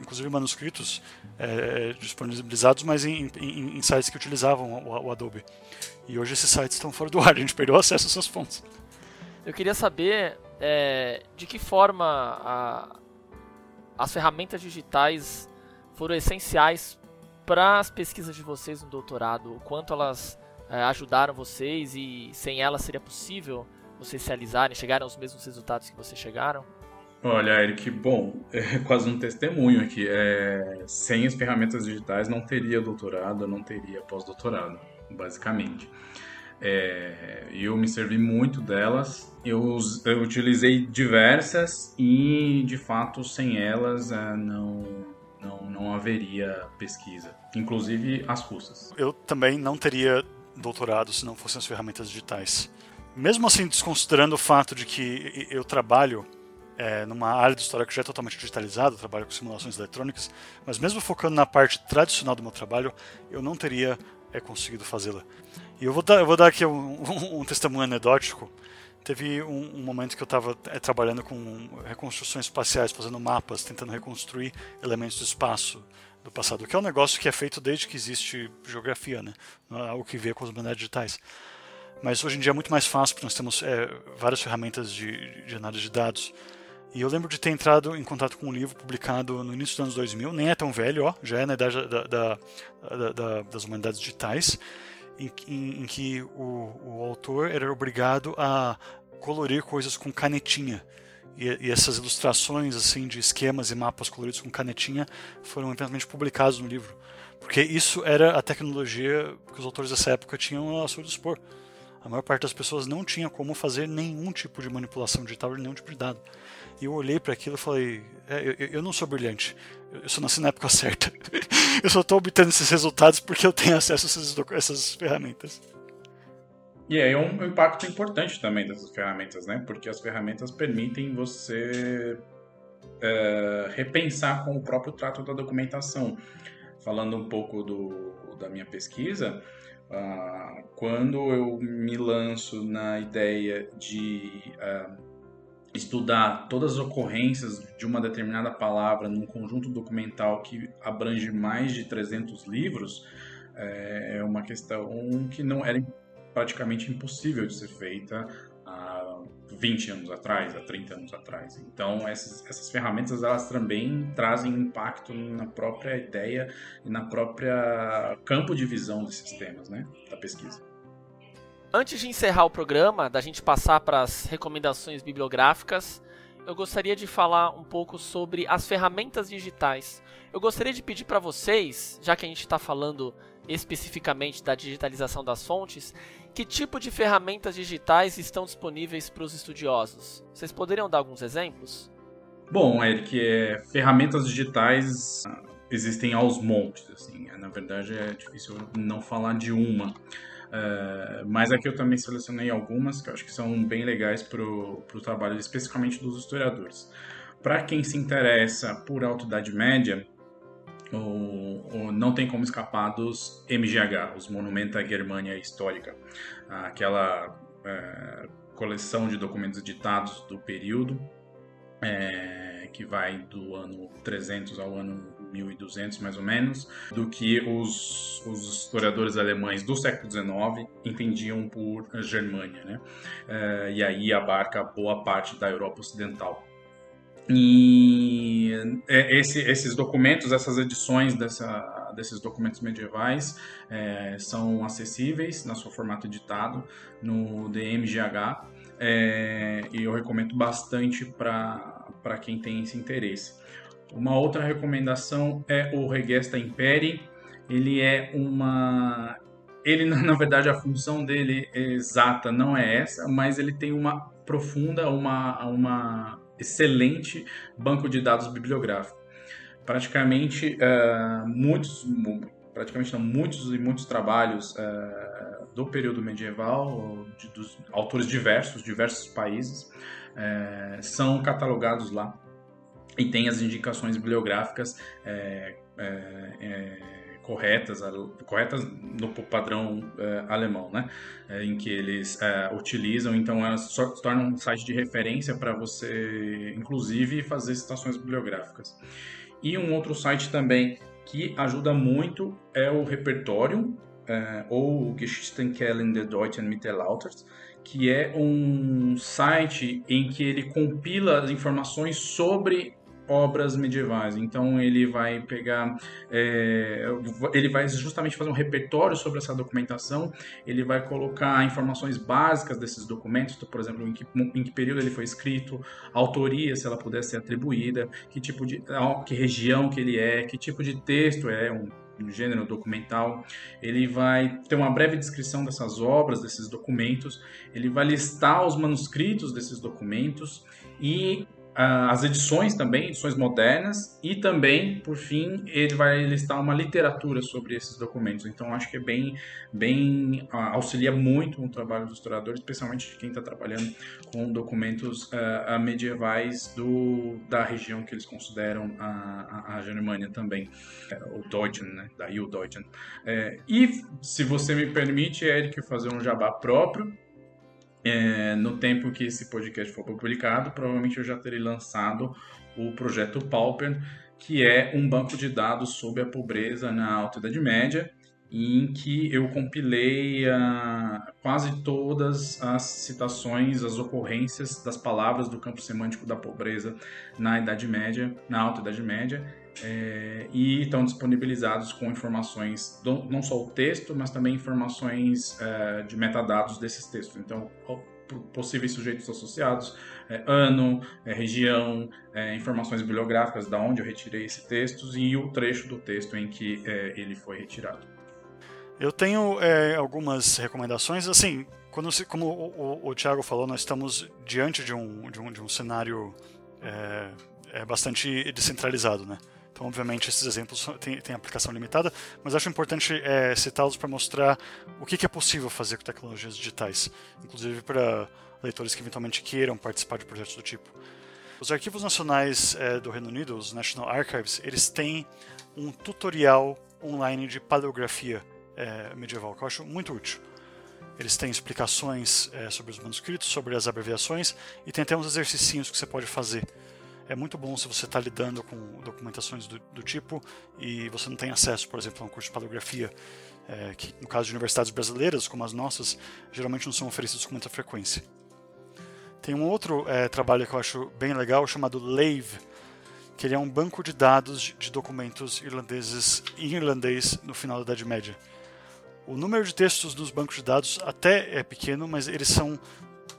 inclusive manuscritos é, disponibilizados, mas em, em, em, sites que utilizavam o, o, Adobe. E hoje esses sites estão fora do ar, a gente perdeu acesso a essas fontes. Eu queria saber é, de que forma a, as ferramentas digitais foram essenciais para as pesquisas de vocês no doutorado, o quanto elas é, ajudaram vocês e sem elas seria possível vocês se realizarem, chegarem aos mesmos resultados que vocês chegaram? Olha, Eric, bom, é quase um testemunho aqui. É, sem as ferramentas digitais não teria doutorado, não teria pós-doutorado, basicamente. É, eu me servi muito delas, eu, eu, utilizei diversas e, de fato, sem elas é, não, não, não haveria pesquisa, inclusive as russas. Eu também não teria doutorado se não fossem as ferramentas digitais. Mesmo assim, desconsiderando o fato de que eu trabalho é, numa área de história que já é totalmente digitalizada, trabalho com simulações eletrônicas, mas mesmo focando na parte tradicional do meu trabalho, eu não teria é, conseguido fazê-la. E eu vou dar, eu vou dar aqui um, um, um testemunho anedótico. Teve um, um momento que eu estava é, trabalhando com reconstruções espaciais, fazendo mapas, tentando reconstruir elementos do espaço do passado, que é um negócio que é feito desde que existe geografia, né? Não é que vê com as humanidades digitais. Mas hoje em dia é muito mais fácil, porque nós temos é, várias ferramentas de, de análise de dados. E eu lembro de ter entrado em contato com um livro publicado no início dos anos 2000, nem é tão velho, ó, já é na idade da, da, da, das humanidades digitais, em, em, em que o, o, autor era obrigado a colorir coisas com canetinha. E, e, essas ilustrações assim de esquemas e mapas coloridos com canetinha foram eventualmente publicados no livro. Porque isso era a tecnologia que os autores dessa época tinham a seu dispor. A maior parte das pessoas não tinha como fazer nenhum tipo de manipulação digital de nenhum tipo de dado. E eu olhei para aquilo e falei: é, eu, eu, não sou brilhante, eu só nasci na época certa. eu só estou obtendo esses resultados porque eu tenho acesso a essas, essas ferramentas. E aí é um impacto importante também dessas ferramentas, né? Porque as ferramentas permitem você é, repensar com o próprio trato da documentação. Falando um pouco do, da minha pesquisa, uh, quando eu me lanço na ideia de uh, estudar todas as ocorrências de uma determinada palavra num conjunto documental que abrange mais de 300 livros é, é uma questão que não era praticamente impossível de ser feita há 20 anos atrás, há 30 anos atrás. Então, essas, essas ferramentas elas também trazem impacto na própria ideia e na própria campo de visão desses temas, né, da pesquisa. Antes de encerrar o programa, da gente passar para as recomendações bibliográficas, eu gostaria de falar um pouco sobre as ferramentas digitais. Eu gostaria de pedir para vocês, já que a gente está falando especificamente da digitalização das fontes, que tipo de ferramentas digitais estão disponíveis para os estudiosos? Vocês poderiam dar alguns exemplos? Bom, Eric, é, ferramentas digitais existem aos montes. Assim, na verdade, é difícil não falar de uma. Uh, mas aqui eu também selecionei algumas que eu acho que são bem legais para o trabalho, especificamente dos historiadores. Para quem se interessa por Alta Idade Média, o, o, não tem como escapar dos MGH, os Monumenta Germania Histórica, aquela é, coleção de documentos editados do período, é, que vai do ano 300 ao ano 1200 mais ou menos, do que os, os historiadores alemães do século XIX entendiam por Germânia, né? É, e aí abarca boa parte da Europa Ocidental. E é, esse, esses documentos, essas edições dessa, desses documentos medievais é, são acessíveis no seu formato editado no DMGH é, e eu recomendo bastante para quem tem esse interesse. Uma outra recomendação é o Regesta Imperi. Ele é uma. Ele, na verdade, a função dele exata não é essa, mas ele tem uma profunda, uma, uma excelente banco de dados bibliográfico. Praticamente uh, muitos, praticamente não, muitos e muitos trabalhos uh, do período medieval, de, dos autores diversos, diversos países, uh, são catalogados lá e tem as indicações bibliográficas corretas, corretas no padrão é, alemão, né? É, em que eles é, utilizam, então elas se tornam um site de referência para você, inclusive, fazer citações bibliográficas. E um outro site também que ajuda muito é o Repertório, é, ou o Geschichtskellen der Deutschen Mittelalters, que é um site em que ele compila as informações sobre obras medievais. Então ele vai pegar, é, ele vai justamente fazer um repertório sobre essa documentação. Ele vai colocar informações básicas desses documentos, por exemplo, em que, em que período ele foi escrito, autoria, se ela puder ser atribuída, que tipo de, que região que ele é, que tipo de texto é um gênero documental, ele vai ter uma breve descrição dessas obras, desses documentos, ele vai listar os manuscritos desses documentos e as edições também, edições modernas, e também, por fim, ele vai listar uma literatura sobre esses documentos. Então, acho que é bem, bem auxilia muito o trabalho do historiador, especialmente de quem está trabalhando com documentos uh, medievais do, da região que eles consideram a, a, a Germânia também, uh, o Deutschen, né, daí o Deutschen. Uh, e, se você me permite, Eric, fazer um jabá próprio, é, no tempo que esse podcast for publicado, provavelmente eu já terei lançado o projeto Pauper, que é um banco de dados sobre a pobreza na Alta Idade Média, em que eu compilei uh, quase todas as citações, as ocorrências das palavras do campo semântico da pobreza na Idade Média, na Alta Idade Média, é, e estão disponibilizados com informações, do, não só o texto, mas também informações é, de metadados desses textos. Então, possíveis sujeitos associados, é, ano, é, região, é, informações bibliográficas da onde eu retirei esse texto e o trecho do texto em que é, ele foi retirado. Eu tenho é, algumas recomendações, assim, quando como o, o, o Tiago falou, nós estamos diante de um, de um, de um cenário é, bastante descentralizado, né? Então, obviamente, esses exemplos têm, aplicação limitada, mas acho importante é, citá-los para mostrar o que, que, é possível fazer com tecnologias digitais, inclusive para leitores que eventualmente queiram participar de projetos do tipo. Os arquivos nacionais é, do Reino Unido, os National Archives, eles têm um tutorial online de paleografia é, medieval, que eu acho muito útil. Eles têm explicações é, sobre os manuscritos, sobre as abreviações, e tem até uns exercícios que você pode fazer é muito bom se você está lidando com documentações do, do, tipo e você não tem acesso, por exemplo, a um curso de paleografia, é, que no caso de universidades brasileiras, como as nossas, geralmente não são oferecidos com muita frequência. Tem um outro é, trabalho que eu acho bem legal chamado Lave, que ele é um banco de dados de, documentos irlandeses em irlandês no final da Idade Média. O número de textos dos bancos de dados até é pequeno, mas eles são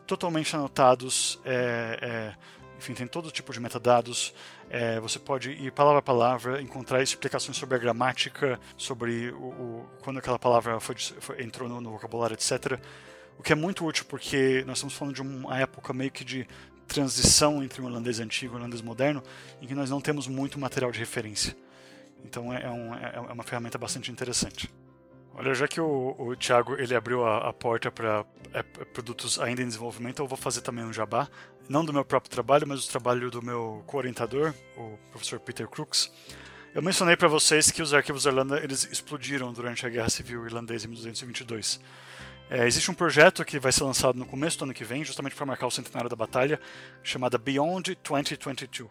totalmente anotados é, é, enfim, tem todo tipo de metadados. É, você pode ir palavra a palavra, encontrar explicações sobre a gramática, sobre o, o quando aquela palavra foi, foi, entrou no, no vocabulário, etc. O que é muito útil porque nós estamos falando de uma época meio que de transição entre o holandês antigo e o holandês moderno, em que nós não temos muito material de referência. Então é, é um, é, é uma ferramenta bastante interessante. Olha, já que o, o Thiago ele abriu a, a porta para é, produtos ainda em desenvolvimento, eu vou fazer também um jabá, não do meu próprio trabalho, mas do trabalho do meu co-orientador, o professor Peter Crooks. Eu mencionei para vocês que os arquivos da Irlanda eles explodiram durante a Guerra Civil Irlandesa em 1222. É, existe um projeto que vai ser lançado no começo do ano que vem, justamente para marcar o centenário da batalha, chamada Beyond 2022,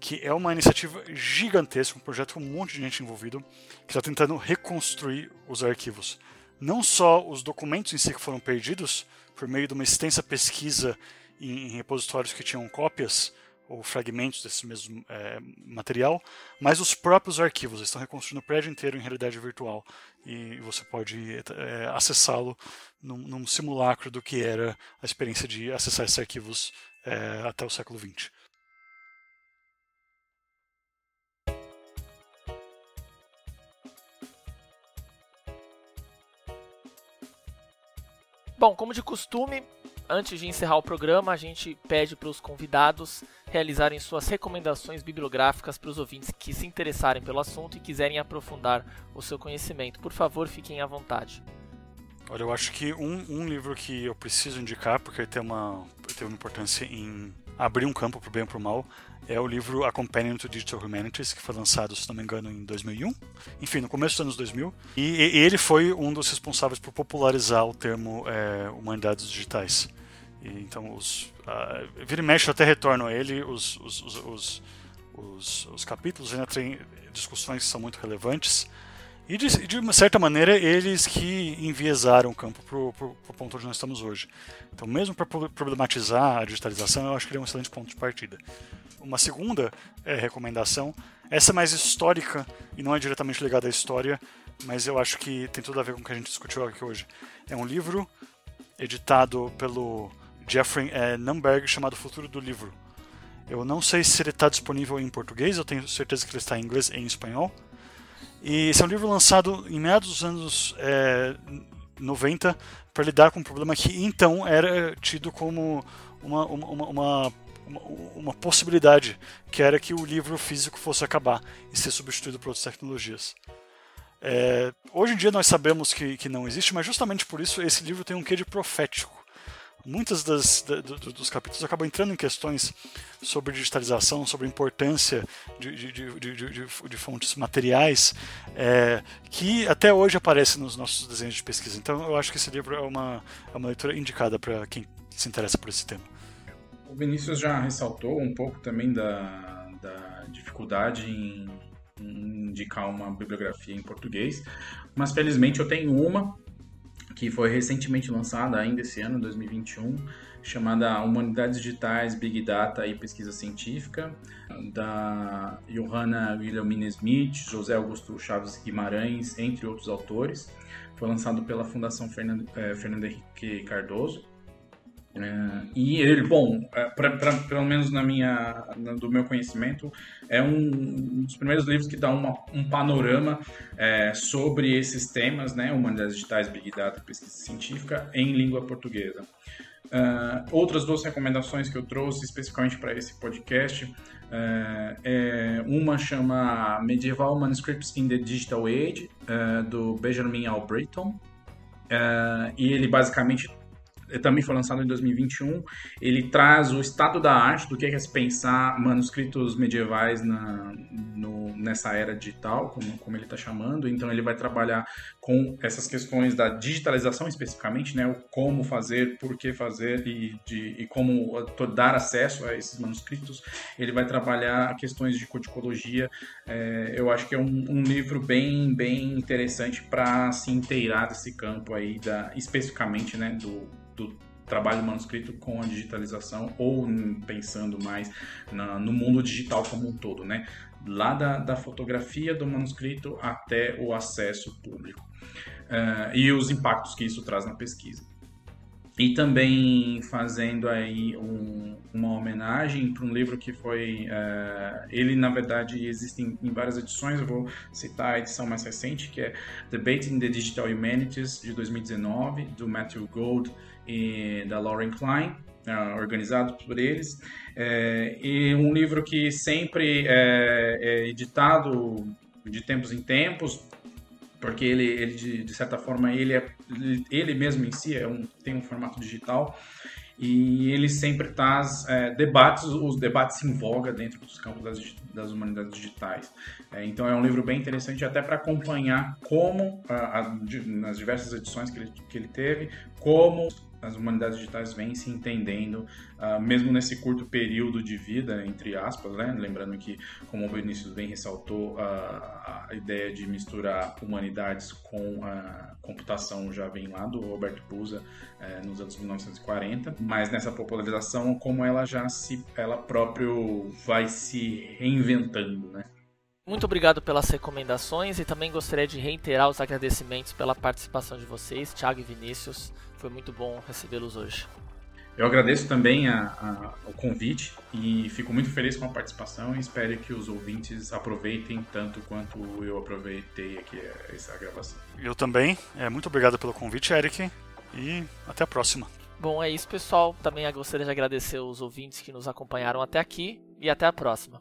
que é uma iniciativa gigantesca, um projeto com um monte de gente envolvido, que está tentando reconstruir os arquivos. Não só os documentos em si que foram perdidos, por meio de uma extensa pesquisa em repositórios que tinham cópias, ou fragmentos desse mesmo é, material, mas os próprios arquivos. Eles estão reconstruindo o prédio inteiro em realidade virtual e você pode é, acessá-lo num, num, simulacro do que era a experiência de acessar esses arquivos é, até o século XX. Bom, como de costume, antes de encerrar o programa, a gente pede para os convidados realizarem suas recomendações bibliográficas para os ouvintes que se interessarem pelo assunto e quiserem aprofundar o seu conhecimento. Por favor, fiquem à vontade. Olha, eu acho que um, um livro que eu preciso indicar, porque ele tem uma, tem uma importância em abrir um campo para o bem ou para o mal, é o livro A Companion to Digital Humanities, que foi lançado, se não me engano, em 2001. Enfim, no começo dos anos 2000. E, e ele foi um dos responsáveis por popularizar o termo é, humanidades digitais. E, então, os, vira e mexe, eu até retorno a ele, os, os, os, os, os capítulos ainda têm discussões que são muito relevantes. E de, de, uma certa maneira, eles que enviesaram o campo para o ponto onde nós estamos hoje. Então, mesmo para problematizar a digitalização, eu acho que ele é um excelente ponto de partida. Uma segunda é, recomendação, essa é mais histórica e não é diretamente ligada à história, mas eu acho que tem tudo a ver com o que a gente discutiu aqui hoje. É um livro editado pelo Jeffrey é, Numberg chamado Futuro do Livro. Eu não sei se ele está disponível em português, eu tenho certeza que ele está em inglês e em espanhol. E esse é um livro lançado em meados dos anos é, 90 para lidar com um problema que então era tido como uma, uma, uma, uma, possibilidade, que era que o livro físico fosse acabar e ser substituído por outras tecnologias. É, hoje em dia nós sabemos que, que não existe, mas justamente por isso esse livro tem um quê de profético muitas das, da, do, dos capítulos acabam entrando em questões sobre digitalização, sobre importância de, de, de, de fontes materiais, é, que até hoje aparecem nos nossos desenhos de pesquisa. Então, eu acho que esse livro é uma, é uma leitura indicada para quem se interessa por esse tema. O Vinícius já ressaltou um pouco também da, da dificuldade em indicar uma bibliografia em português, mas felizmente eu tenho uma que foi recentemente lançada ainda esse ano, 2021, chamada Humanidades Digitais, Big Data e Pesquisa Científica, da Johanna Wilhelmina Smith, José Augusto Chaves Guimarães, entre outros autores. Foi lançado pela Fundação Fernando, eh, Fernando Henrique Cardoso. É, e ele, bom, é, pra, pra, pelo menos na minha, do meu conhecimento, é um, um dos primeiros livros que dá uma, um panorama é, sobre esses temas, né, humanidades digitais, big data, pesquisa científica, em língua portuguesa. Uh, outras duas recomendações que eu trouxe especificamente para esse podcast, é, uma chama Medieval Manuscripts in the Digital Age, do Benjamin Albritton, e ele basicamente também foi lançado em 2021. Ele traz o estado da arte, do que é se pensar manuscritos medievais na, no, nessa era digital, como, como ele está chamando. Então, ele vai trabalhar com essas questões da digitalização especificamente, né? O como fazer, por que fazer e, de, e como dar acesso a esses manuscritos. Ele vai trabalhar questões de codicologia. É, eu acho que é um, um livro bem, bem interessante para se inteirar desse campo aí, da, especificamente, né? Do, do trabalho manuscrito com a digitalização ou pensando mais na, no mundo digital como um todo, né? Lá da, da fotografia do manuscrito até o acesso público uh, e os impactos que isso traz na pesquisa. E também fazendo aí um, uma homenagem para um livro que foi. Uh, ele, na verdade, existe em, em, várias edições, eu vou citar a edição mais recente, que é Debating the Digital Humanities, de 2019, do Matthew Gold e da Lauren Klein, uh, organizado por eles. É, e um livro que sempre é, é editado de tempos em tempos, porque ele, ele de, de certa forma, ele, é, ele mesmo em si é um, tem um formato digital e ele sempre traz é, debates, os debates em voga dentro dos campos das, das humanidades digitais. É, então é um livro bem interessante até para acompanhar como, a, a, nas diversas edições que ele, que ele teve, como as humanidades digitais vêm se entendendo, uh, mesmo nesse curto período de vida, entre aspas, né? lembrando que, como o Vinícius bem ressaltou, uh, a ideia de misturar humanidades com a computação já vem lá do Roberto Pusa uh, nos anos 1940, mas nessa popularização, como ela já se, ela próprio vai se reinventando, né? Muito obrigado pelas recomendações e também gostaria de reiterar os agradecimentos pela participação de vocês, Thiago e Vinícius. Foi muito bom recebê-los hoje. Eu agradeço também a, a, o convite e fico muito feliz com a participação e espero que os ouvintes aproveitem tanto quanto eu aproveitei aqui essa gravação. Eu também. É, muito obrigado pelo convite, Eric, e até a próxima. Bom, é isso, pessoal. Também gostaria de agradecer os ouvintes que nos acompanharam até aqui e até a próxima.